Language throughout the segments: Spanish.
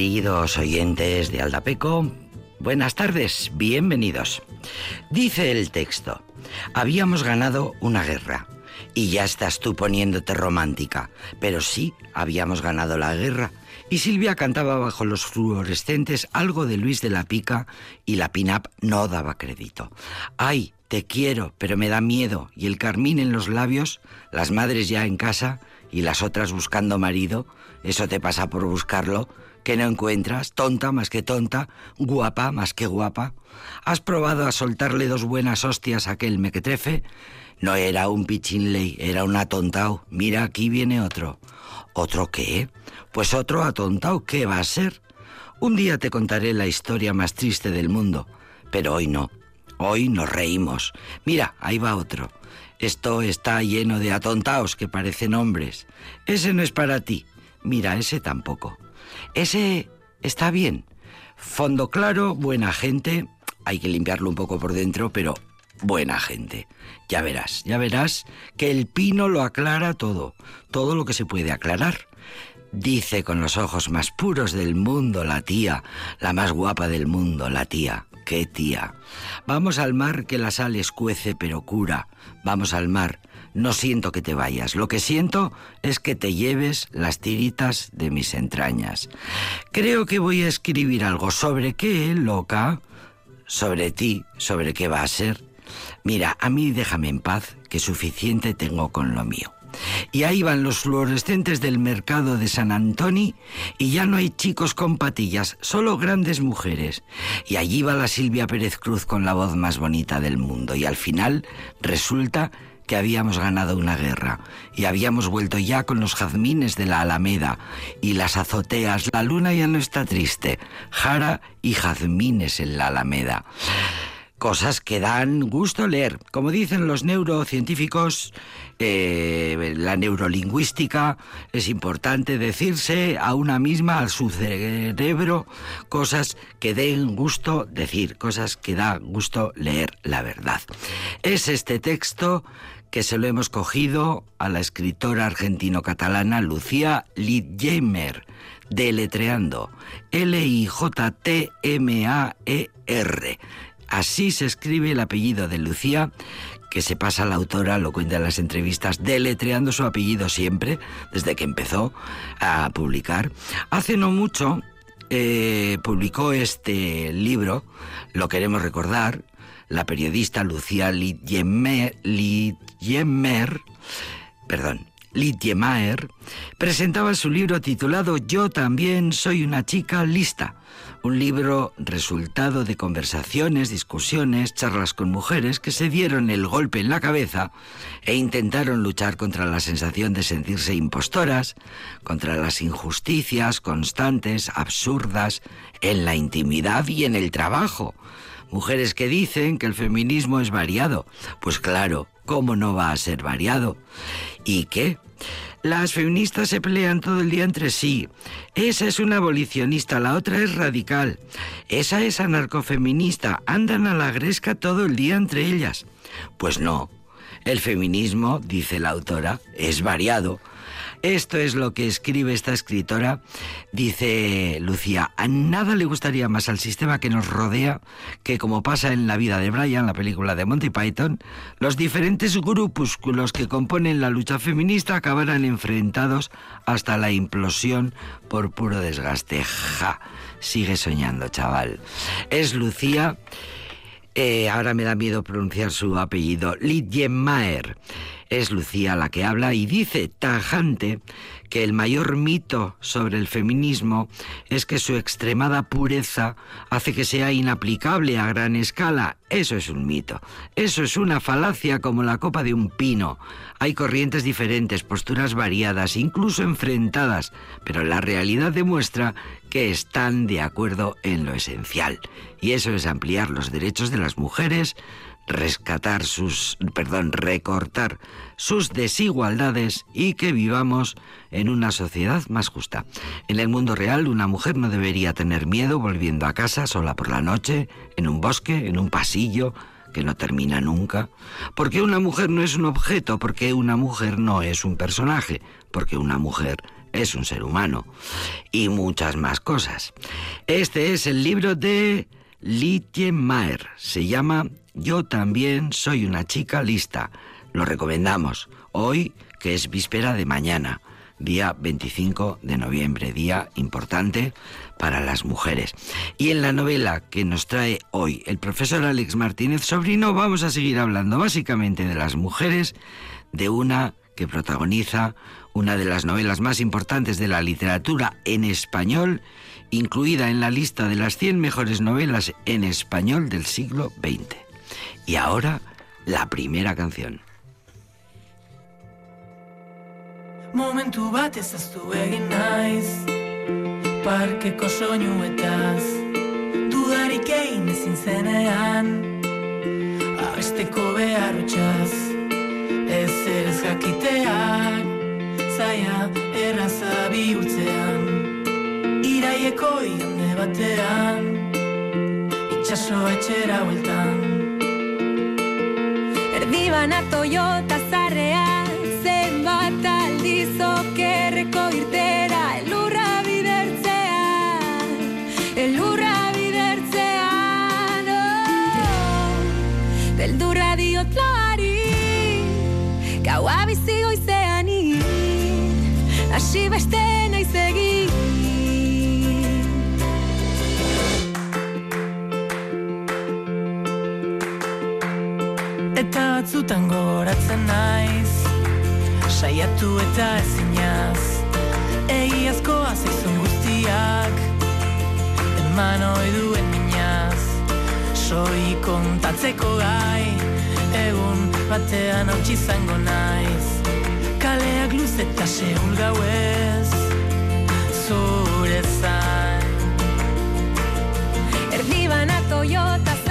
Queridos oyentes de Aldapeco, buenas tardes, bienvenidos. Dice el texto, habíamos ganado una guerra. Y ya estás tú poniéndote romántica. Pero sí, habíamos ganado la guerra. Y Silvia cantaba bajo los fluorescentes algo de Luis de la Pica y la pin-up no daba crédito. ¡Ay, te quiero, pero me da miedo! Y el carmín en los labios, las madres ya en casa y las otras buscando marido, eso te pasa por buscarlo, que no encuentras, tonta más que tonta, guapa más que guapa. ¿Has probado a soltarle dos buenas hostias a aquel mequetrefe? No era un pichinley, era un atontao. Mira, aquí viene otro. ¿Otro qué? Pues otro atontao, ¿qué va a ser? Un día te contaré la historia más triste del mundo, pero hoy no. Hoy nos reímos. Mira, ahí va otro. Esto está lleno de atontaos que parecen hombres. Ese no es para ti. Mira, ese tampoco. Ese está bien. Fondo claro, buena gente. Hay que limpiarlo un poco por dentro, pero buena gente. Ya verás, ya verás que el pino lo aclara todo, todo lo que se puede aclarar. Dice con los ojos más puros del mundo la tía, la más guapa del mundo, la tía. ¡Qué tía! Vamos al mar que la sal escuece pero cura. Vamos al mar. No siento que te vayas. Lo que siento es que te lleves las tiritas de mis entrañas. Creo que voy a escribir algo sobre qué, loca. Sobre ti, sobre qué va a ser. Mira, a mí déjame en paz, que suficiente tengo con lo mío. Y ahí van los fluorescentes del mercado de San Antonio y ya no hay chicos con patillas, solo grandes mujeres. Y allí va la Silvia Pérez Cruz con la voz más bonita del mundo. Y al final resulta que habíamos ganado una guerra y habíamos vuelto ya con los jazmines de la Alameda y las azoteas. La luna ya no está triste. Jara y jazmines en la Alameda cosas que dan gusto leer. Como dicen los neurocientíficos, eh, la neurolingüística es importante decirse a una misma, a su cerebro, cosas que den gusto decir, cosas que da gusto leer la verdad. Es este texto que se lo hemos cogido a la escritora argentino-catalana Lucía Lidjemer, deletreando L-I-J-T-M-A-E-R Así se escribe el apellido de Lucía, que se pasa la autora, lo cuenta en las entrevistas, deletreando su apellido siempre, desde que empezó a publicar. Hace no mucho eh, publicó este libro, lo queremos recordar, la periodista Lucía Lidjemer, perdón, Lidjemaer, presentaba su libro titulado Yo también soy una chica lista un libro resultado de conversaciones, discusiones, charlas con mujeres que se dieron el golpe en la cabeza e intentaron luchar contra la sensación de sentirse impostoras, contra las injusticias constantes, absurdas, en la intimidad y en el trabajo. Mujeres que dicen que el feminismo es variado. Pues claro, ¿cómo no va a ser variado? ¿Y qué? Las feministas se pelean todo el día entre sí. Esa es una abolicionista, la otra es radical. Esa es anarcofeminista. Andan a la gresca todo el día entre ellas. Pues no. El feminismo, dice la autora, es variado. Esto es lo que escribe esta escritora. Dice Lucía, a nada le gustaría más al sistema que nos rodea que, como pasa en la vida de Brian, la película de Monty Python, los diferentes grupúsculos que componen la lucha feminista acabarán enfrentados hasta la implosión por puro desgaste. Ja, sigue soñando, chaval. Es Lucía. Eh, ahora me da miedo pronunciar su apellido, Lidjenmaer. Es Lucía la que habla y dice tajante que el mayor mito sobre el feminismo es que su extremada pureza hace que sea inaplicable a gran escala. Eso es un mito. Eso es una falacia como la copa de un pino. Hay corrientes diferentes, posturas variadas, incluso enfrentadas, pero la realidad demuestra que están de acuerdo en lo esencial. Y eso es ampliar los derechos de las mujeres, rescatar sus, perdón, recortar sus desigualdades y que vivamos en una sociedad más justa. En el mundo real, una mujer no debería tener miedo volviendo a casa sola por la noche, en un bosque, en un pasillo que no termina nunca, porque una mujer no es un objeto, porque una mujer no es un personaje, porque una mujer es un ser humano y muchas más cosas. Este es el libro de Lietje Maer. Se llama Yo también soy una chica lista. Lo recomendamos hoy, que es víspera de mañana, día 25 de noviembre, día importante para las mujeres. Y en la novela que nos trae hoy el profesor Alex Martínez Sobrino vamos a seguir hablando básicamente de las mujeres, de una que protagoniza una de las novelas más importantes de la literatura en español, incluida en la lista de las 100 mejores novelas en español del siglo XX. Y ahora, la primera canción. Momentu bat ezaztu egin naiz. Parkeko soinuetaz Dudarik egin ezin zenean. Abesteko beharrotxaz Ez ere jakiteak. Zaila erraza bihurtzean. Iraieko batean. Itxaso etxera hueltan Erdibana Toyota zarrea Zenbat aldizok irtera Elurra bidertzea Elurra bidertzea oh, Beldurra diotloari Gaua bizi goizeani Asi beste Eta batzutan gogoratzen naiz. Saiatu eta ezinaz Egiazkoa zaizun guztiak. Eman hoi duen minaz. Soi kontatzeko gai. Egun batean hau zango naiz. Kaleak luz eta seul gauez. Zure zain. Erdibana Toyota zarrea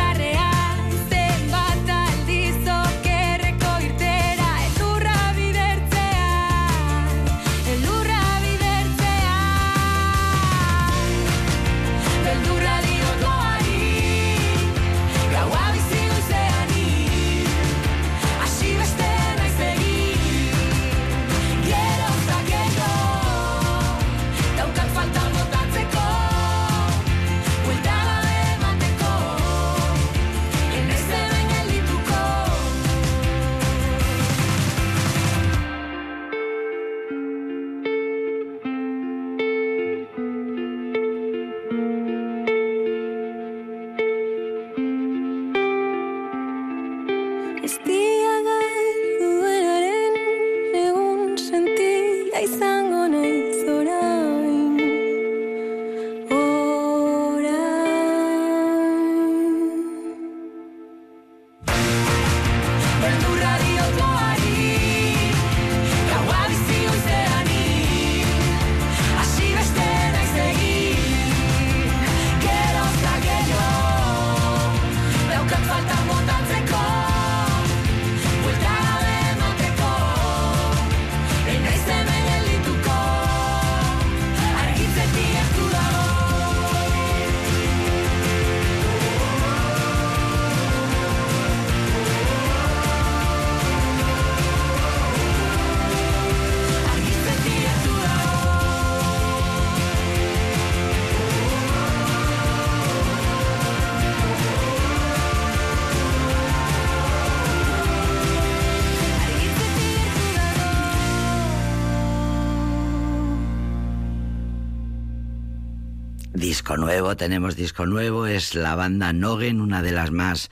Tenemos disco nuevo, es la banda Nogen, una de las más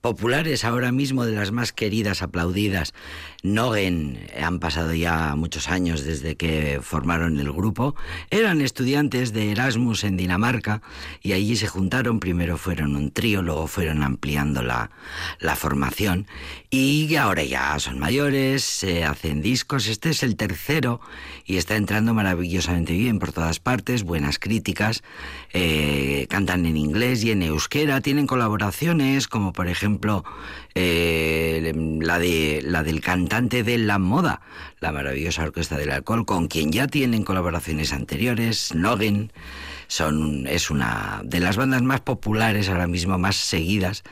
populares ahora mismo, de las más queridas, aplaudidas. Nogen, han pasado ya muchos años desde que formaron el grupo, eran estudiantes de Erasmus en Dinamarca y allí se juntaron, primero fueron un trío, luego fueron ampliando la, la formación y ahora ya son mayores, se hacen discos, este es el tercero y está entrando maravillosamente bien por todas partes, buenas críticas, eh, cantan en inglés y en euskera, tienen colaboraciones como por ejemplo eh, la, de, la del cantante de La Moda, la maravillosa Orquesta del Alcohol, con quien ya tienen colaboraciones anteriores, Nogen, son, es una de las bandas más populares ahora mismo, más seguidas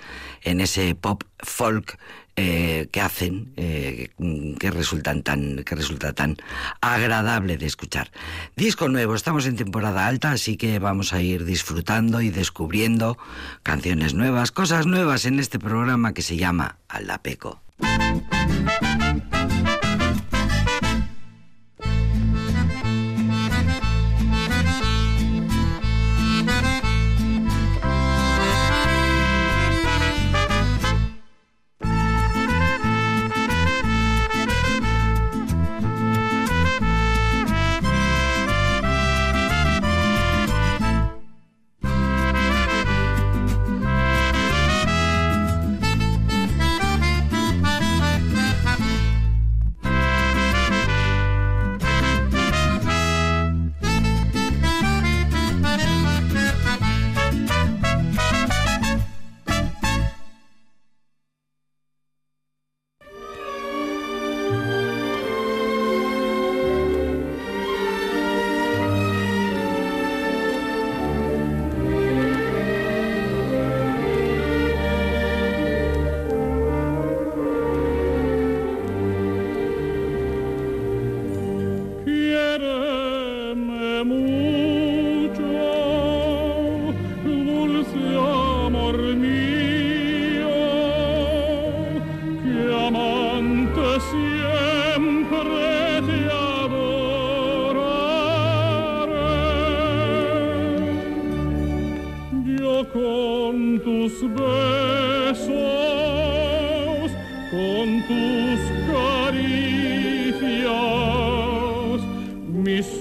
en ese pop folk eh, que hacen eh, que tan que resulta tan agradable de escuchar. Disco nuevo, estamos en temporada alta, así que vamos a ir disfrutando y descubriendo canciones nuevas, cosas nuevas en este programa que se llama Aldapeco.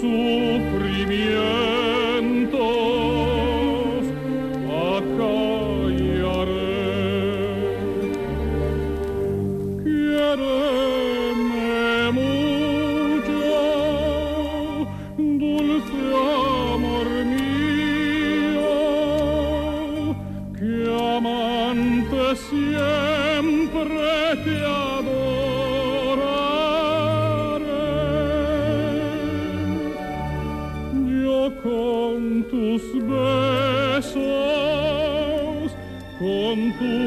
Mis con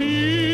yo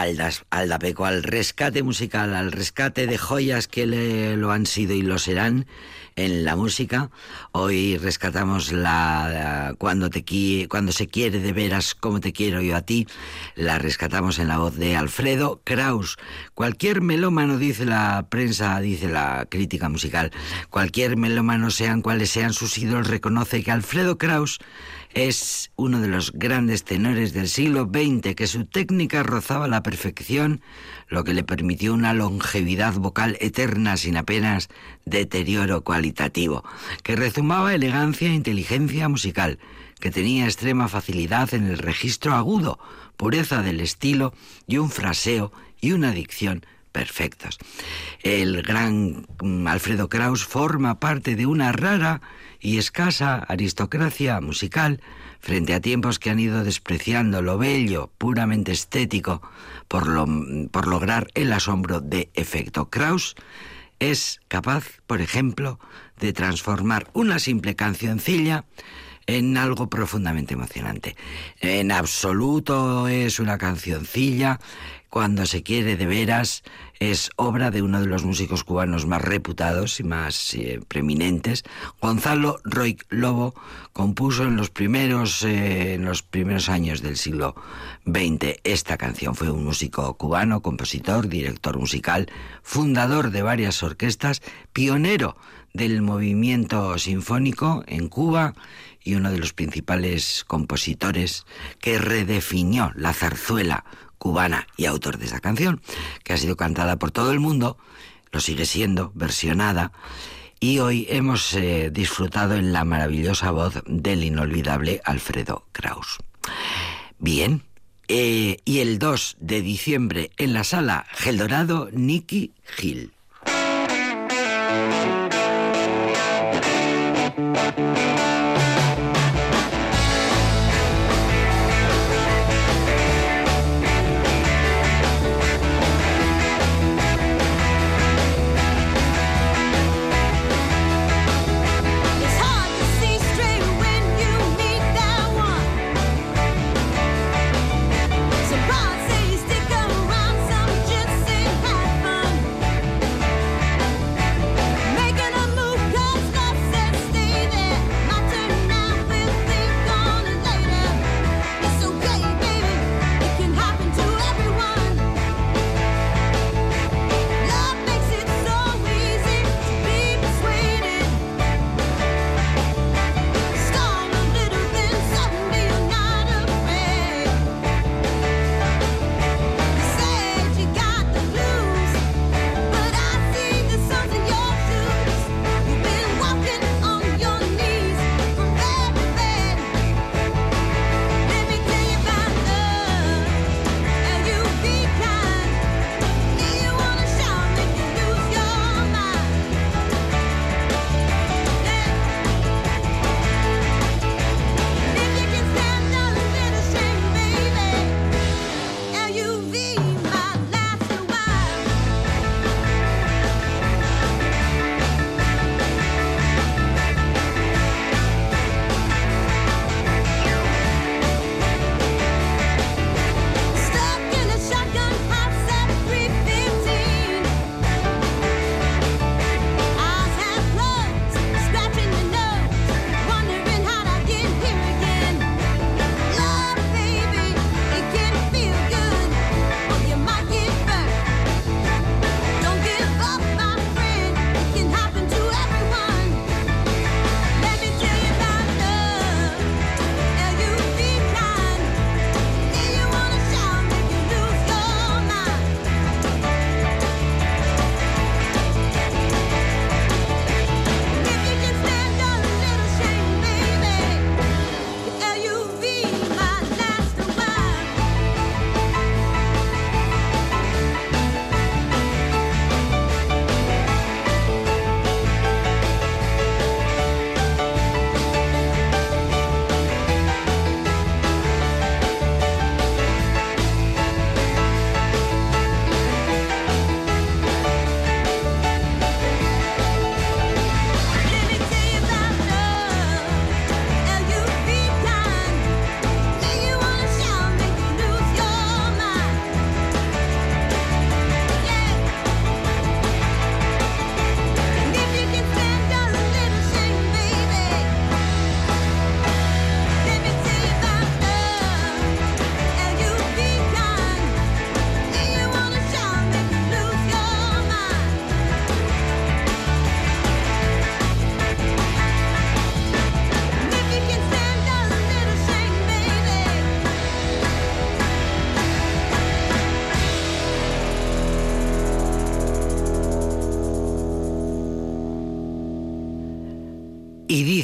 Aldas, Aldapeco al rescate musical, al rescate de joyas que le, lo han sido y lo serán en la música. Hoy rescatamos la, cuando te cuando se quiere de veras como te quiero yo a ti, la rescatamos en la voz de Alfredo Kraus. Cualquier melómano dice la prensa, dice la crítica musical, cualquier melómano sean cuales sean sus ídolos reconoce que Alfredo Kraus es uno de los grandes tenores del siglo XX, que su técnica rozaba la perfección, lo que le permitió una longevidad vocal eterna sin apenas deterioro cualitativo, que rezumaba elegancia e inteligencia musical, que tenía extrema facilidad en el registro agudo, pureza del estilo y un fraseo y una dicción perfectos. El gran mm, Alfredo Kraus forma parte de una rara y escasa aristocracia musical frente a tiempos que han ido despreciando lo bello, puramente estético, por, lo, por lograr el asombro de efecto. Kraus es capaz, por ejemplo, de transformar una simple cancioncilla en algo profundamente emocionante. En absoluto es una cancioncilla, cuando se quiere de veras, es obra de uno de los músicos cubanos más reputados y más eh, preeminentes. Gonzalo Roy Lobo compuso en los primeros eh, en los primeros años del siglo XX esta canción. Fue un músico cubano, compositor, director musical, fundador de varias orquestas, pionero del movimiento sinfónico en Cuba y uno de los principales compositores que redefinió la zarzuela cubana y autor de esa canción, que ha sido cantada por todo el mundo, lo sigue siendo, versionada, y hoy hemos eh, disfrutado en la maravillosa voz del inolvidable Alfredo Kraus. Bien, eh, y el 2 de diciembre en la sala Geldorado, Nicky Gil.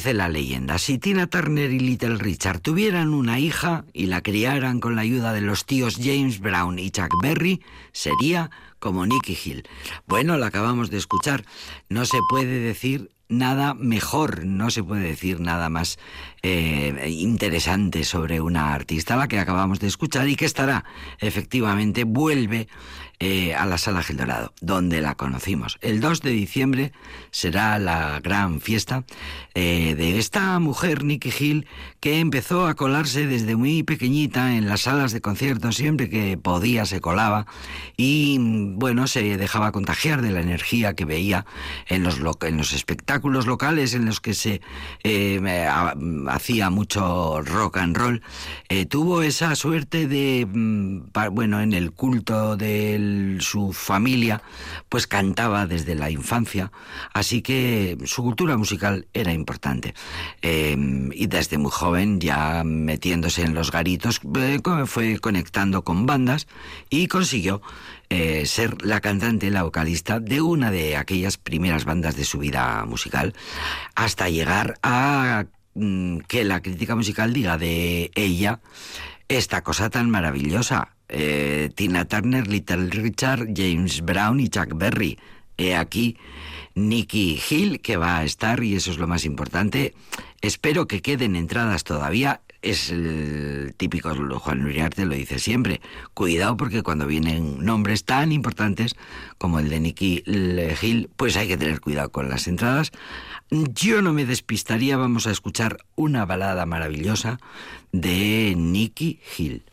Dice la leyenda, si Tina Turner y Little Richard tuvieran una hija y la criaran con la ayuda de los tíos James Brown y Chuck Berry, sería como Nicky Hill. Bueno, la acabamos de escuchar. No se puede decir nada mejor, no se puede decir nada más eh, interesante sobre una artista, la que acabamos de escuchar y que estará, efectivamente, vuelve eh, a la Sala Gil Dorado, donde la conocimos. El 2 de diciembre será la gran fiesta eh, de esta mujer, Nicky Hill, que empezó a colarse desde muy pequeñita en las salas de conciertos, siempre que podía se colaba y, bueno, se dejaba contagiar de la energía que veía en los, lo- en los espectáculos locales en los que se eh, a- hacía mucho rock and roll. Tuvo esa suerte de, mm, bueno, en el culto su familia, pues cantaba desde la infancia, así que su cultura musical era importante. Eh, y desde muy joven, ya metiéndose en los garitos, eh, fue conectando con bandas y consiguió eh, ser la cantante, la vocalista de una de aquellas primeras bandas de su vida musical, hasta llegar a mm, que la crítica musical diga de ella esta cosa tan maravillosa. Eh, Tina Turner, Little Richard, James Brown y Chuck Berry. He aquí Nicky Hill, que va a estar, y eso es lo más importante. Espero que queden entradas todavía. Es el típico Juan Uriarte lo dice siempre. Cuidado porque cuando vienen nombres tan importantes como el de Nicky Hill, pues hay que tener cuidado con las entradas. Yo no me despistaría, vamos a escuchar una balada maravillosa de Nicky Hill.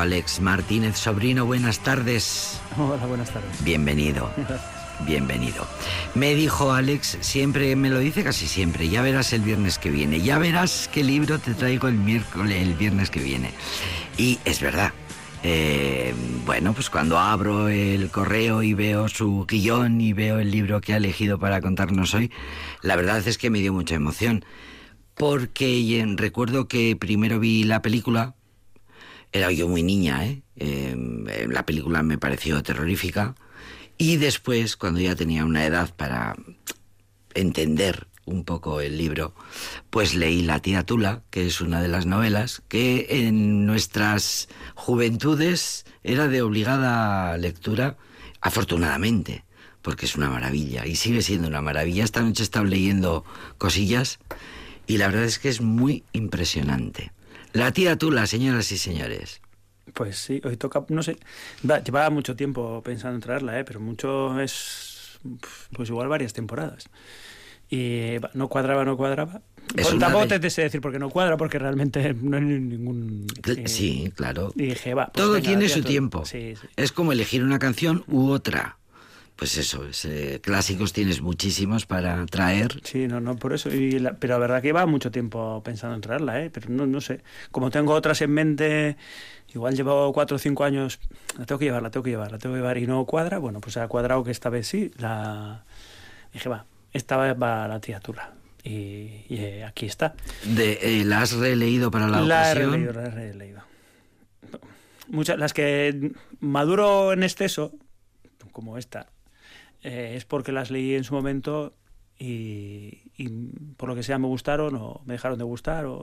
Alex Martínez, sobrino, buenas tardes. Hola, buenas tardes. Bienvenido. Bienvenido. Me dijo Alex, siempre me lo dice casi siempre, ya verás el viernes que viene, ya verás qué libro te traigo el miércoles, el viernes que viene. Y es verdad. eh, bueno, pues cuando abro el correo y veo su guion y veo el libro que ha elegido para contarnos hoy, la verdad es que me dio mucha emoción. Porque recuerdo que primero vi la película, era yo muy niña, ¿eh? Eh, la película me pareció terrorífica. Y después, cuando ya tenía una edad para entender un poco el libro, pues leí La tía Tula, que es una de las novelas que en nuestras juventudes era de obligada lectura, afortunadamente, porque es una maravilla y sigue siendo una maravilla. Esta noche he estado leyendo cosillas y la verdad es que es muy impresionante. La tía Tula, señoras y señores. Pues sí, hoy toca, no sé, va- llevaba mucho tiempo pensando en traerla, ¿eh? pero mucho es, pues igual varias temporadas. Y va, no cuadraba, no cuadraba. Es Pues tampoco de- te sé decir por qué no cuadra, porque realmente no hay ningún... Eh, Sí, claro. Y dije, va. pues Todo venga, tiene su tiempo. Sí, sí. Es como elegir una canción u otra. Pues eso, es, eh, clásicos tienes muchísimos para traer. Sí, no, no, por eso. Y la- pero la verdad que lleva mucho tiempo pensando en traerla, ¿eh? Pero no, no sé. Como tengo otras en mente, igual llevo cuatro o cinco años, la tengo que llevar, la tengo que llevar, la tengo que llevar y no cuadra, bueno, pues ha cuadrado que esta vez sí. La... Dije, va, esta vez va la tía Tula. Y, y, eh, aquí está. De, eh, ¿La has releído para la, La he ocasión? releído, la he releído. Muchas, las que maduro en exceso, como esta, eh, es porque las leí en su momento y, y por lo que sea me gustaron o me dejaron de gustar o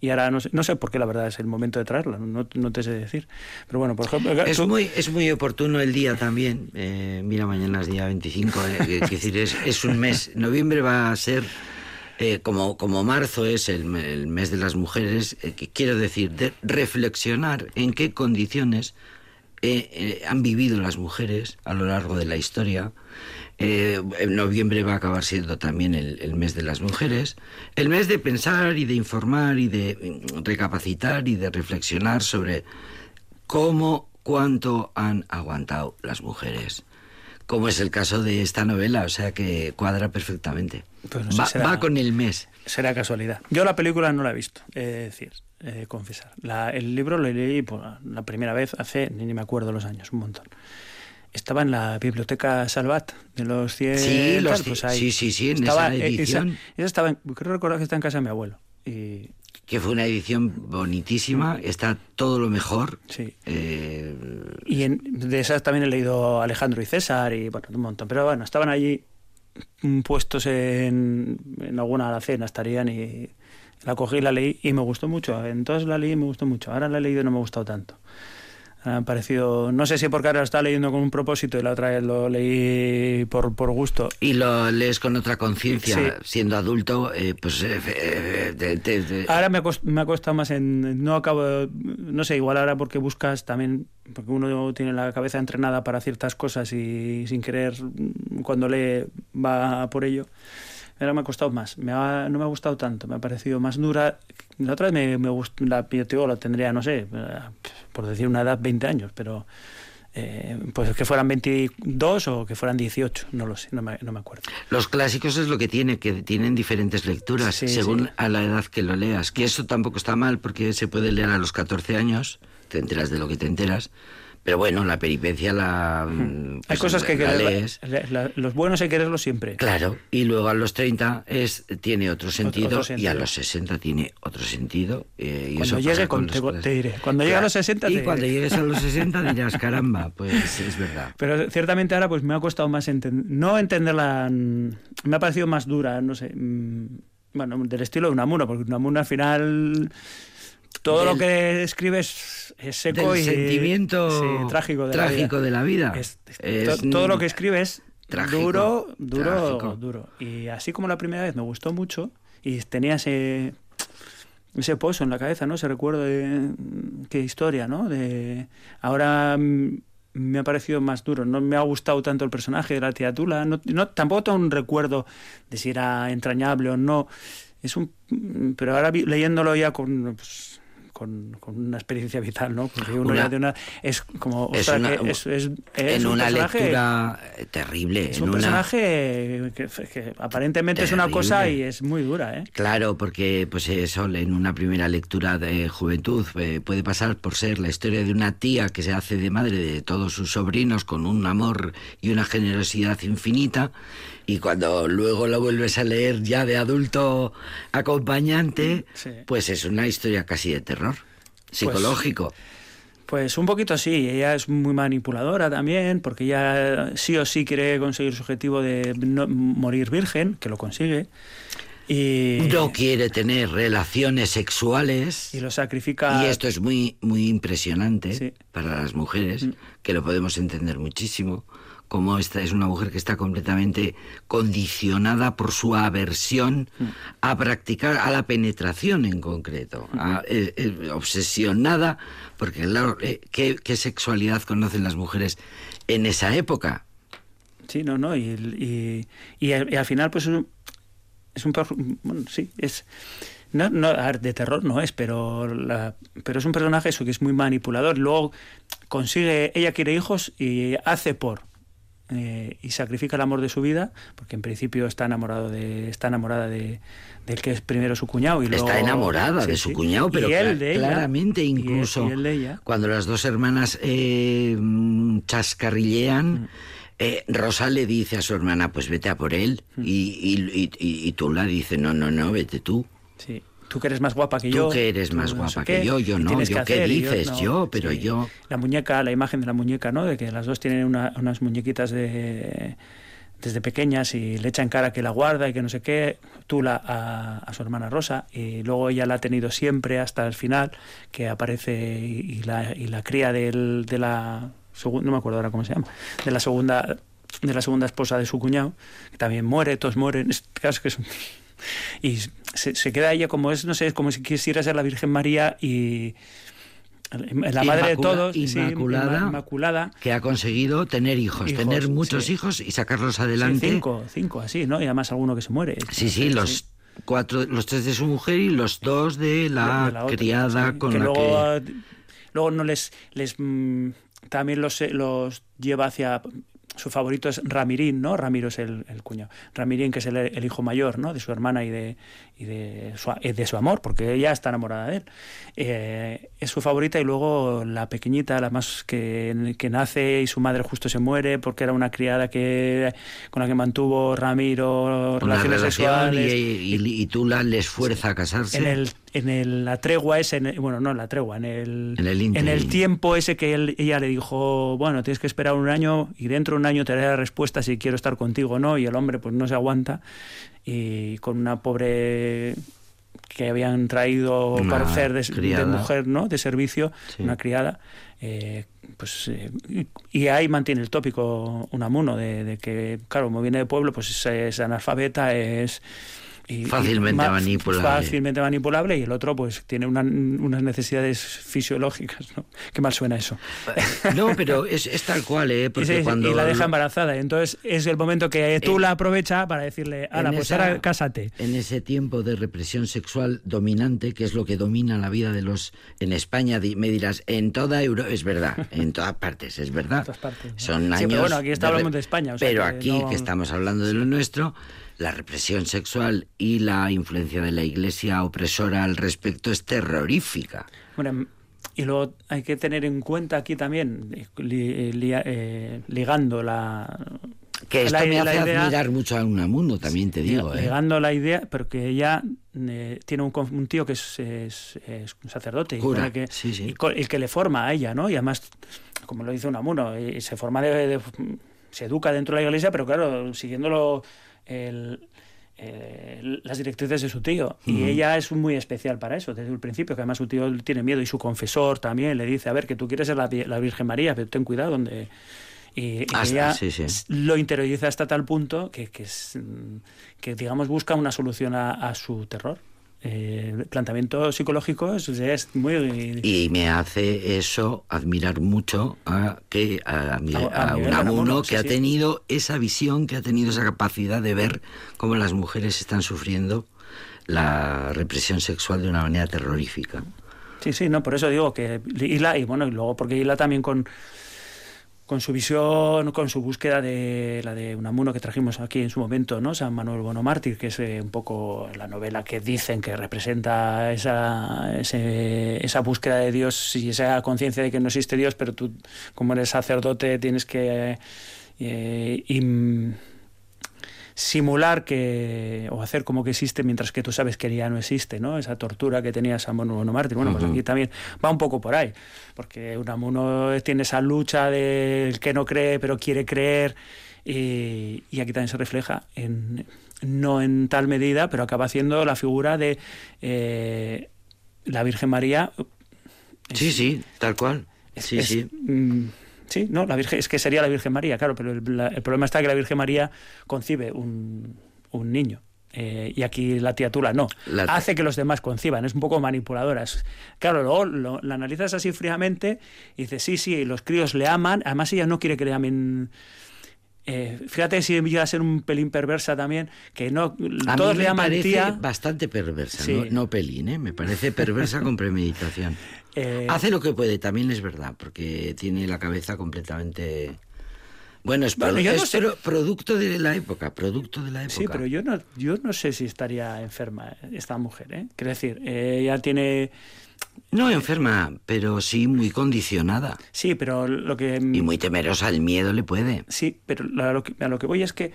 y ahora no sé, no sé por qué la verdad es el momento de traerla, no, no te sé decir. Pero bueno, por ejemplo, Es tú- muy, es muy oportuno el día también. Eh, mira, mañana es día 25. eh, es decir, es, es un mes. Noviembre va a ser, eh, como, como marzo es el, me- el mes de las mujeres, eh, que quiero decir, de reflexionar en qué condiciones eh, eh, han vivido las mujeres a lo largo de la historia. Eh, en noviembre va a acabar siendo también el, el mes de las mujeres. El mes de pensar y de informar y de mm, recapacitar y de reflexionar sobre cómo, cuánto han aguantado las mujeres. Como es el caso de esta novela, o sea que cuadra perfectamente. Pues no sé, va, será- va con el mes. será casualidad. Yo la película no la he visto, decir, de confesar. La- el libro lo leí por la primera vez hace, ni me acuerdo los años, un montón. Estaba en la biblioteca Salvat de los 100. Sí, los tal, cien- sí, sí, sí, en estaba, esa eh, edición. esa estaba en- creo recordar que está en casa de mi abuelo. Y, Que fue una edición bonitísima, está todo lo mejor. Sí. Eh, Y en- de esas también he leído Alejandro y César y bueno, un montón. Pero bueno, estaban allí puestos en, en alguna alacena, estarían y la cogí y la leí y me gustó mucho. Entonces la leí y me gustó mucho. Ahora la he leído y no me ha gustado tanto. Me ha parecido, no sé si porque ahora lo estaba leyendo con un propósito y la otra vez lo leí por, por gusto. y lo lees con otra conciencia, Sí. siendo adulto, eh, pues... eh, eh, Ahora me ha, cost- me ha costado más en... No acabo... No sé, igual ahora porque buscas también... Porque uno tiene la cabeza entrenada para ciertas cosas y sin querer cuando lee va por ello. Ahora me ha costado más. Me ha- no me ha gustado tanto. Me ha parecido más dura. La otra vez me, me gustó... La, yo la tendría, no sé, eh, por decir una edad, 20 años, pero... eh, pues que fueran 22 o que fueran 18, no lo sé, no me, no me acuerdo. Los clásicos es lo que tiene, que tienen diferentes lecturas Sí, según sí. a la edad que lo leas. Que eso tampoco está mal porque se puede leer a los 14 años, te enteras de lo que te enteras. Pero bueno, la peripecia la. mm. Hay pues, cosas que hay que la la- los buenos hay que leerlos siempre. Claro, y luego a los 30 es, tiene otro sentido, otro y sentido. a los 60 tiene otro sentido. eh, y Cuando llegue con- te- diré. Cuando llegue a los 60 Y te cuando diré. llegues a los 60 dirás, caramba, pues es verdad. Pero ciertamente ahora pues me ha costado más enten- no entenderla, mm, me ha parecido más dura, no sé, mm, bueno, del estilo de Unamuno, porque Unamuno al final todo Del- lo que escribes es seco Del y sentimiento sí, trágico de trágico la vida. de la vida. Es- es- Es, to- todo lo que escribes trágico, duro, duro, trágico. duro. Y así como la primera vez me gustó mucho y tenía ese ese pozo en la cabeza, ¿no? Ese recuerdo de qué historia, ¿no? De ahora me ha parecido más duro, no me ha gustado tanto el personaje de la tía Tula, no, no tampoco tengo un recuerdo de si era entrañable o no. Es un pero ahora vi- leyéndolo ya con pues, con, con una experiencia vital, ¿no? Porque uno Una- ya de una es como Es ostras, una- que es, es- es en un una personaje- lectura eh, terrible. es en un una- personaje que, que aparentemente es una cosa y es muy dura, ¿eh? Claro, porque pues eso en una primera lectura de juventud eh, puede pasar por ser la historia de una tía que se hace de madre de todos sus sobrinos con un amor y una generosidad infinita y cuando luego lo vuelves a leer ya de adulto acompañante, Sí. pues es una historia casi de terror psicológico. Pues un poquito sí, ella es muy manipuladora también, porque ella sí o sí quiere conseguir su objetivo de no- morir virgen, que lo consigue, y, no quiere tener relaciones sexuales. y lo sacrifica. Y esto es muy, muy impresionante Sí. para las mujeres, que lo podemos entender muchísimo, como esta es una mujer que está completamente condicionada por su aversión a practicar, a la penetración en concreto, a- eh, eh, obsesionada, porque claro, eh, ¿qué, qué sexualidad conocen las mujeres en esa época? Sí, no, no, y, y, y al, y al final pues es un, es un bueno, sí, es no, no, a ver, de terror no es, pero la, pero es un personaje eso que es muy manipulador. Luego consigue, ella quiere hijos y hace por eh, y sacrifica el amor de su vida, porque en principio está enamorado de, está enamorada de del que es primero su cuñado y luego Está enamorada Sí, de su sí. cuñado, pero y él cla- de ella, claramente y él- incluso y él de ella. cuando las dos hermanas eh, chascarrillean, Mm. eh, Rosa le dice a su hermana, pues vete a por él, Mm. y, y, y- y- y tú la dice, no, no, no, vete tú. Sí. Tú que eres más guapa que Tú yo. que eres tú más no guapa que yo, yo no, yo qué dices, yo, pero yo- La muñeca, la imagen de la muñeca, ¿no? De que las dos tienen una- unas muñequitas de desde pequeñas y le echan cara que la guarda y que no sé qué, tú la, a, a su hermana Rosa y luego ella la ha tenido siempre hasta el final, que aparece y, y la, y la cría del, de la segun- no me acuerdo ahora cómo se llama, de la segunda de la segunda esposa de su cuñado, que también muere, todos mueren, es, claro, es que es un- y se, se queda ella como es, no sé, es como si quisiera ser la Virgen María y la madre de todos, sí, inmaculada. inma- inmaculada. Que ha conseguido tener hijos, Hijos, tener muchos sí. hijos y sacarlos Sí, adelante. cinco, cinco, así, ¿no? Y además alguno que se muere. Sí, sí, los cuatro, los tres de su mujer y los dos de la, de la otra, criada sí, con que la luego, que... luego no les, les mm, también los, eh, los lleva hacia su favorito es Ramirín, ¿no? Ramiro es el, el cuñado. Ramirín, que es el, el hijo mayor, ¿no? De su hermana y de, y de, su, eh, de su amor, porque ella está enamorada de él. Eh, es su favorita y luego la pequeñita, la más que, que nace y su madre justo se muere porque era una criada que con la que mantuvo Ramiro relaciones relación y, sexuales. y, y Tula les fuerza a casarse. En el, en el- la tregua ese, en el- bueno, no en la tregua, en el, En el tiempo ese que él- ella le dijo, bueno, tienes que esperar un año y dentro de un año te daré la respuesta si quiero estar contigo o no, y el hombre pues no se aguanta y con una pobre que habían traído Una para hacer de, mujer, ¿no? De servicio, Sí. una criada. eh, pues eh, y- y ahí mantiene el tópico Unamuno de, de que, claro, como viene de pueblo, pues es, es analfabeta, es y- y Fácilmente ma- manipulable. Fácilmente manipulable y el otro pues tiene una- unas necesidades fisiológicas, ¿no? Qué mal suena eso. No, pero es, es tal cual, ¿eh? Y, Porque y cuando la deja embarazada. y Entonces es el momento que tú En- la aprovecha para decirle, ala, pues esa- ahora cásate. En ese tiempo de represión sexual dominante, que es lo que domina la vida de los... En España, me dirás, en toda Europa, es verdad, en todas partes, es verdad. En todas partes. Son Sí, años... pero bueno, aquí está de hablando de España, o sea pero que aquí, no- que estamos hablando de lo nuestro, la represión sexual y la influencia de la iglesia opresora al respecto es terrorífica. Bueno, y luego hay que tener en cuenta aquí también, eh, li- li- eh, ligando la... Que esto la- me hace idea- admirar mucho a Unamuno, también te digo, ¿eh? Ligando la idea, pero que ella eh, tiene un, un tío que es, es- es un sacerdote Cura, con el que, sí, sí. y que le forma a ella, ¿no? Y además, como lo dice Unamuno, y se forma de, de- se educa dentro de la iglesia, pero claro, siguiéndolo el- eh, las directrices de su tío. Y ella es muy especial para eso, desde el principio, que además su tío tiene miedo y su confesor también le dice, a ver, que tú quieres ser la, la Virgen María, pero ten cuidado donde... Y, Hasta- ella sí, sí. lo interioriza hasta tal punto que, que, es, mm, que digamos, busca una solución a, a su terror. Eh, el planteamiento psicológico es, muy... Y me hace eso admirar mucho a, que, a, A- a a Miguel Unamuno, Unamuno, que sí, ha sí. tenido esa visión, que ha tenido esa capacidad de ver cómo las mujeres están sufriendo la represión sexual de una manera terrorífica. Sí, sí, no, por eso digo que Hila, y bueno, y luego porque Hila también con, con su visión, con su búsqueda de la de Unamuno que trajimos aquí en su momento, ¿no? San Manuel Bonomártir, que es eh, un poco la novela que dicen que representa esa, esa búsqueda de Dios y esa conciencia de que no existe Dios, pero tú, como eres sacerdote, tienes que eh, im- simular que o hacer como que existe mientras que tú sabes que ya no existe, ¿no? Esa tortura que tenía San Bono Mártir. Bueno, pues aquí también va un poco por ahí, porque Unamuno tiene esa lucha del que no cree pero quiere creer y, y aquí también se refleja en no en tal medida, pero acaba haciendo la figura de eh, la Virgen María. Sí, sí, tal cual. Es- Sí, es- sí. mm, sí, no, la Virgen, es que sería la Virgen María, claro, pero el, la- el problema está que la Virgen María concibe un, un niño. eh, y aquí la tía Tula no. La- Hace que los demás conciban, es un poco manipuladora. Claro, luego lo, la analizas así fríamente y dices, sí, sí, los críos le aman, además ella no quiere que le amen. Eh, fíjate si llega a ser un pelín perversa también, que no A todos mí le me aman parece tía. bastante perversa, Sí. no, no pelín, ¿eh? me parece perversa con premeditación. eh, Hace lo que puede, también es verdad, porque tiene la cabeza completamente... Bueno, es, Bueno, produ- yo no es sé. producto de la época, producto de la época. Sí, pero yo no, yo no sé si estaría enferma esta mujer. ¿eh? Quiero decir, eh, ella tiene. No enferma, pero sí muy condicionada. Sí, pero lo que. Y muy temerosa, el miedo le puede. Sí, pero a lo que, a lo que voy es que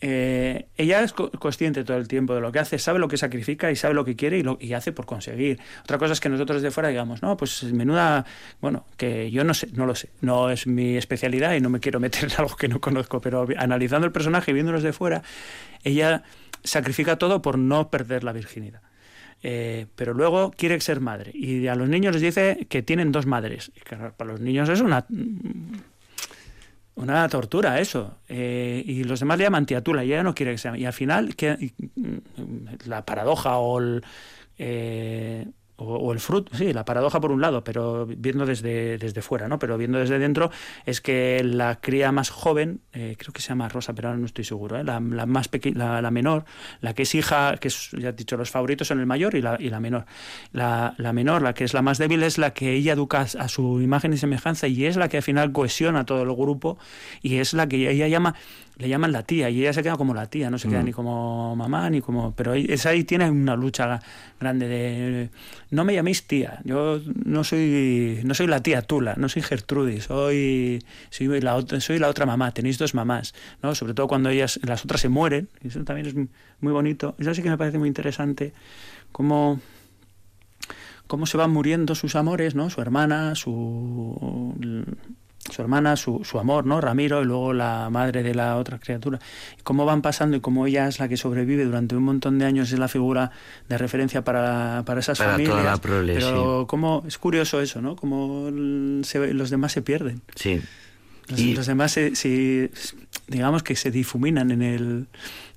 eh, ella es co- consciente todo el tiempo de lo que hace, sabe lo que sacrifica y sabe lo que quiere y, lo, y hace por conseguir. Otra cosa es que nosotros de fuera digamos, no, pues menuda, bueno, que yo no sé, no lo sé, no es mi especialidad y no me quiero meter en algo que no conozco, pero analizando el personaje y viéndolos de fuera, ella sacrifica todo por no perder la virginidad. Eh, pero luego quiere ser madre y a los niños les dice que tienen dos madres. Y para los niños es una una tortura eso. Eh, y los demás le llaman tiatula y ella no quiere que sea. Y al final, mm, la paradoja o el, eh, o, el fruto, sí, la paradoja por un lado, pero viendo desde, desde fuera, ¿no? Pero viendo desde dentro, es que la cría más joven, eh, creo que se llama Rosa, pero ahora no estoy seguro, ¿eh? la, la más la, la menor, la que es hija, que es, ya he dicho, los favoritos son el mayor y la, y la menor. La, la menor, la que es la más débil, es la que ella educa a su imagen y semejanza y es la que al final cohesiona todo el grupo y es la que ella llama le llaman la tía y ella se queda como la tía, no se queda Mm. ni como mamá ni como... Pero ahí- es ahí tiene una lucha grande de... No me llaméis tía, yo no soy no soy la tía Tula, no soy Gertrudis, soy, soy, la, otra- soy la otra mamá, tenéis dos mamás, ¿no? Sobre todo cuando ellas, las otras se mueren, y eso también es muy bonito. Eso sí que me parece muy interesante, como cómo se van muriendo sus amores, ¿no? Su hermana, su su hermana, su, su amor, ¿no? Ramiro, y luego la madre de la otra criatura. Cómo van pasando y cómo ella es la que sobrevive durante un montón de años, es la figura de referencia para, para esas Para toda familias. la prole, pero cómo, es curioso eso, ¿no? Cómo se- los demás se pierden. Sí. Los, Y- los demás se, se- digamos que se difuminan en el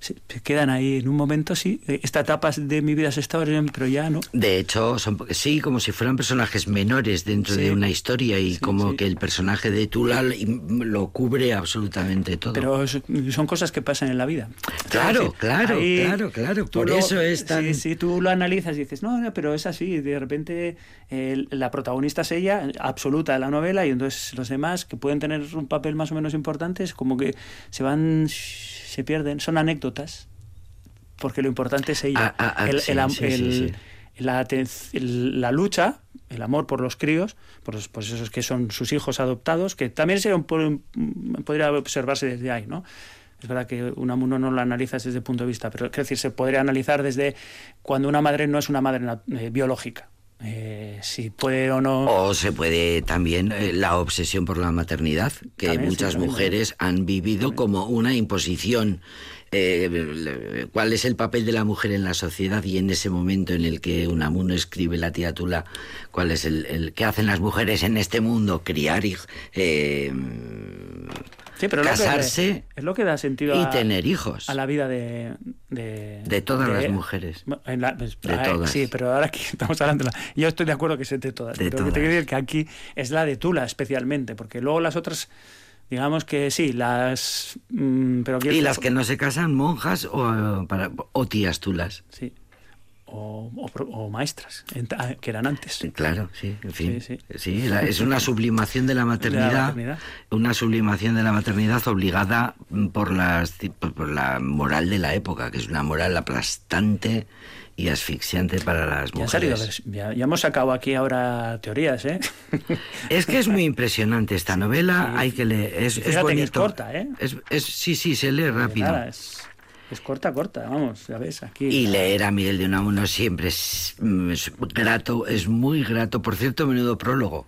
se, se quedan ahí en un momento sí. Eh, esta etapa de mi vida se está abriendo pero ya no. De hecho, son sí, como si fueran personajes menores dentro Sí. de una historia y Sí, como sí. que el personaje de Tula lo cubre absolutamente todo. pero son cosas que pasan en la vida. Claro, claro, ahí claro, claro, por lo- eso es tan- si, si tú lo analizas y dices no, no pero es así de repente eh, la protagonista es ella absoluta de la novela y entonces los demás que pueden tener un papel más o menos importante es como que se van se pierden son anécdotas porque lo importante es ella. Ah, ah, ah, el, sí, el am- sí, sí, el- sí. La, lucha, el amor por los críos, por los, pues esos que son sus hijos adoptados, que también po- podría observarse desde ahí, ¿no? Es verdad que una uno no lo analiza desde el punto de vista, pero quiero decir, se podría analizar desde cuando una madre no es una madre eh, biológica. Eh, si puede o no. O se puede también eh, la obsesión por la maternidad, que También, muchas mujeres han vivido como una imposición. Eh, ¿Cuál es el papel de la mujer en la sociedad? Y en ese momento en el que Unamuno escribe la tía Tula, ¿cuál es el, el qué hacen las mujeres en este mundo? Criar, eh, Sí, pero es lo que- casarse es lo que da sentido y a- tener hijos. a la vida de de, De todas las mujeres. Bueno, en la- pues, De ah, todas. sí pero ahora aquí estamos hablando de la- yo estoy de acuerdo que es de todas De pero que te todas. quiero decir que aquí es la de Tula especialmente porque luego las otras digamos que sí las mm, pero Y las que no se casan, monjas o, para, o tías tulas. sí o, o pro- o maestras que eran antes claro, sí, en fin. Sí, Sí, la- es una sublimación de la maternidad, maternidad. una sublimación de la maternidad obligada por, las, por la moral de la época, que es una moral aplastante y asfixiante para las mujeres. ya, ya hemos sacado aquí ahora teorías eh Es que es muy impresionante esta novela, hay que leer, es, es que bonito. es corta, ¿eh? Es- es- sí, sí, se lee rápido. Nada, es, es corta corta vamos ya ves aquí Y leer a Miguel de Unamuno siempre es, mm, es grato, es muy grato. Por cierto, menudo prólogo.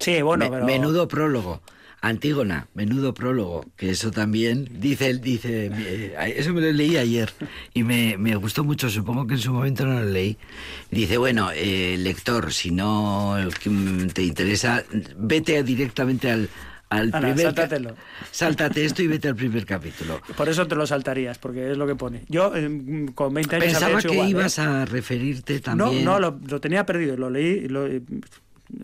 sí bueno Me- pero Menudo prólogo. Antígona, menudo prólogo, que eso también dice, él dice, eh, eso me lo leí ayer y me, me gustó mucho, supongo que en su momento no lo leí. Dice, bueno, eh, lector, si no mm, te interesa, vete directamente al, al Ana, primer... sáltatelo. Sáltate esto y vete al primer capítulo. Por eso te lo saltarías, porque es lo que pone. Yo eh, con 20 años Pensaba que igual, ¿eh? ibas a referirte No, también... no, lo, lo tenía perdido, lo leí, lo, eh,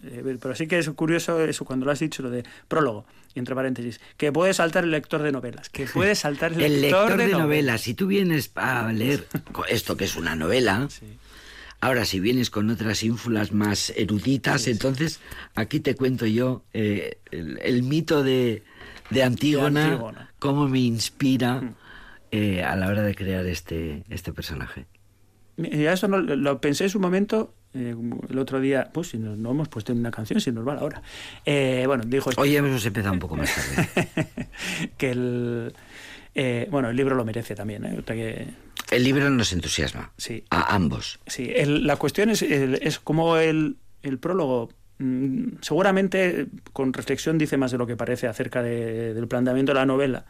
eh, pero sí que es curioso eso cuando lo has dicho, lo de prólogo, entre paréntesis, que puede saltar el lector de novelas, que puede saltar el, El lector de, novelas. novelas, si tú vienes a leer esto que es una novela, ahora si vienes con otras ínfulas más eruditas, entonces aquí te cuento yo eh, el, el mito de, de Antígona, Antígona. Mm. cómo me inspira eh, a la hora de crear este, este personaje. Mira, eso no- lo pensé en su momento, eh, el otro día, pues si no, no hemos puesto en una canción, si nos va la hora. Eh, bueno, dijo. Hoy hemos empezado un poco más tarde. que el... eh, bueno, el libro lo merece también, ¿eh? Que- El libro nos entusiasma. Sí. A ambos. Sí, el- la cuestión es, el- es como el, el prólogo mm, seguramente con reflexión dice más de lo que parece acerca de- del planteamiento de la novela.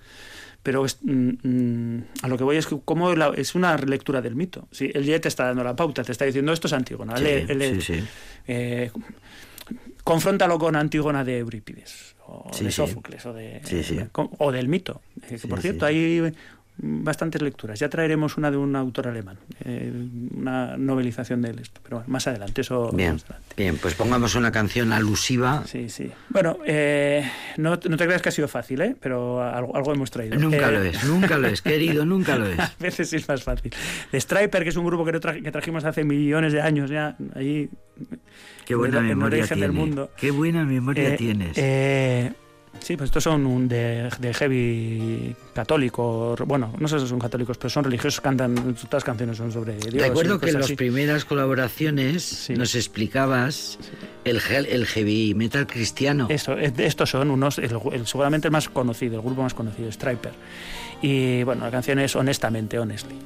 Pero es, mm, mm, a lo que voy es que como la- es una relectura del mito. Sí, él ya te está dando la pauta, te está diciendo esto es Antígona. Sí, sí, sí. eh, confróntalo con Antígona de Eurípides o de. Sófocles o, de, o del mito. Eh, que por cierto, hay bastantes lecturas. Ya traeremos una de un autor alemán, eh, una novelización de él. Esto. Pero bueno, más adelante, eso Bien, más adelante. bien, pues pongamos una canción alusiva. Sí, sí. Bueno, eh, no, no te creas que ha sido fácil, ¿eh? pero algo, algo hemos traído. Nunca Eh, lo es, nunca lo es, querido, nunca lo es. A veces es más fácil. The Striper, que es un grupo que, tra- que trajimos hace millones de años ya, allí Qué buena memoria del tienes. mundo. Qué buena memoria Eh, tienes. eh, sí, pues estos son un de, de heavy católico. Bueno, no sé si son católicos, pero son religiosos, cantan, todas las canciones son sobre Dios. Recuerdo que en las primeras colaboraciones Sí. nos explicabas el, heavy metal cristiano. Esto, es- estos son unos, el- el- seguramente el más conocido, el grupo más conocido, Striper. Y bueno, la canción es Honestamente, Honestly.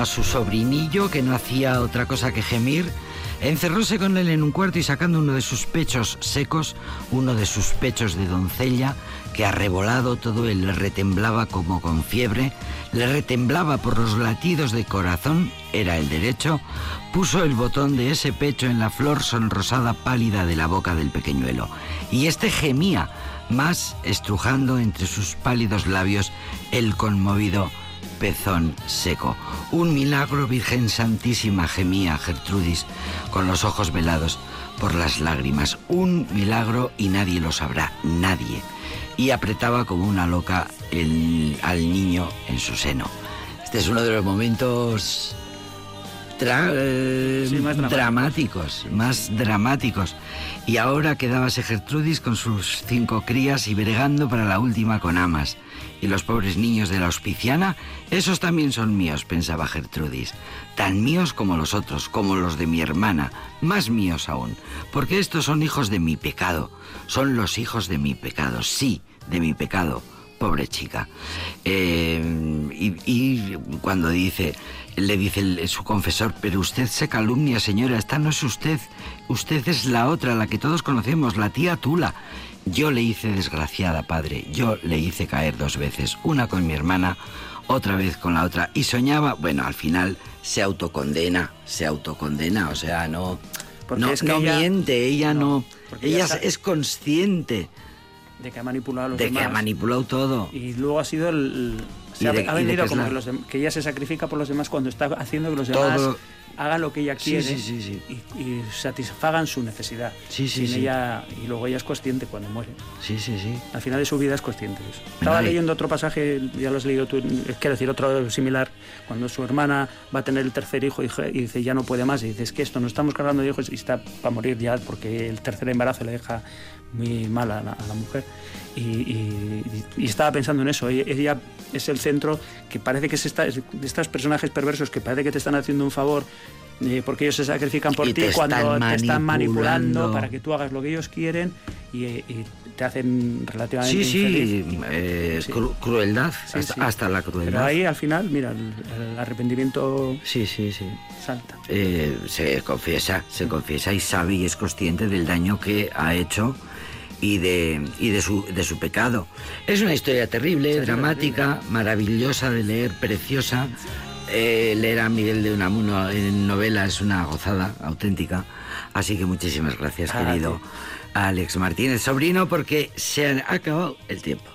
A su sobrinillo, que no hacía otra cosa que gemir, encerróse con él en un cuarto y sacando uno de sus pechos secos, uno de sus pechos de doncella, que arrebolado todo él le retemblaba como con fiebre, le retemblaba por los latidos de corazón, era el derecho, puso el botón de ese pecho en la flor sonrosada pálida de la boca del pequeñuelo, y éste gemía, más estrujando entre sus pálidos labios el conmovido pezón seco. Un milagro, Virgen Santísima, gemía Gertrudis, con los ojos velados por las lágrimas. Un milagro y nadie lo sabrá, nadie. Y apretaba como una loca el- al niño en su seno. Este es uno de los momentos tra- eh, Sí, más dramáticos, más dramáticos. Y ahora quedábase Gertrudis con sus cinco crías y bregando para la última con amas. Y los pobres niños de la hospiciana, esos también son míos, pensaba Gertrudis. Tan míos como los otros, como los de mi hermana, más míos aún. Porque estos son hijos de mi pecado. Son los hijos de mi pecado, sí, de mi pecado. Pobre chica. Eh, y, y cuando dice, le dice el- su confesor, pero usted se calumnia, señora, esta no es usted, usted es la otra, la que todos conocemos, la tía Tula. Yo le hice desgraciada, padre, yo le hice caer dos veces, una con mi hermana, otra vez con la otra, y soñaba, bueno, al final se autocondena, se autocondena, o sea, no, Porque no, es que no ella- miente, ella no, ella es- consciente De que ha manipulado a los de que ha manipulado todo. Y luego ha sido el. Se ha, de- ha es como la- que, los dem- que ella se sacrifica por los demás cuando está haciendo que los Todo demás lo- hagan lo que ella quiere sí, sí, sí. Y, y satisfagan su necesidad. Sí, sí, Sin ella y luego ella es consciente cuando muere. Sí, sí, sí. Al final de su vida es consciente de eso. Estaba leyendo otro pasaje, ya lo has leído tú, quiero decir, otro similar, cuando su hermana va a tener el tercer hijo y dice, ya no puede más, y dice, es que esto, nos estamos cargando de hijos y está para morir ya porque el tercer embarazo le deja muy mal a la, a la mujer. Y, y- y estaba pensando en eso, ella es el centro que parece que es esta, es de estos personajes perversos que parece que te están haciendo un favor eh, porque ellos se sacrifican por ti cuando te están manipulando para que tú hagas lo que ellos quieren y, y te hacen relativamente Sí, sí, eh, Sí. cru- crueldad, Sí, hasta, sí. hasta la Pero crueldad. ahí al final, mira, el, el arrepentimiento Sí, sí, sí. salta. Eh, se confiesa, se confiesa y sabe y es consciente del daño que ha hecho y de, y de, su, de su pecado. Es una historia terrible, dramática, maravillosa de leer, preciosa. Eh, leer a Miguel de Unamuno en novela es una gozada auténtica. Así que muchísimas gracias, querido. Alex Martínez, sobrino, porque se ha acabado el tiempo.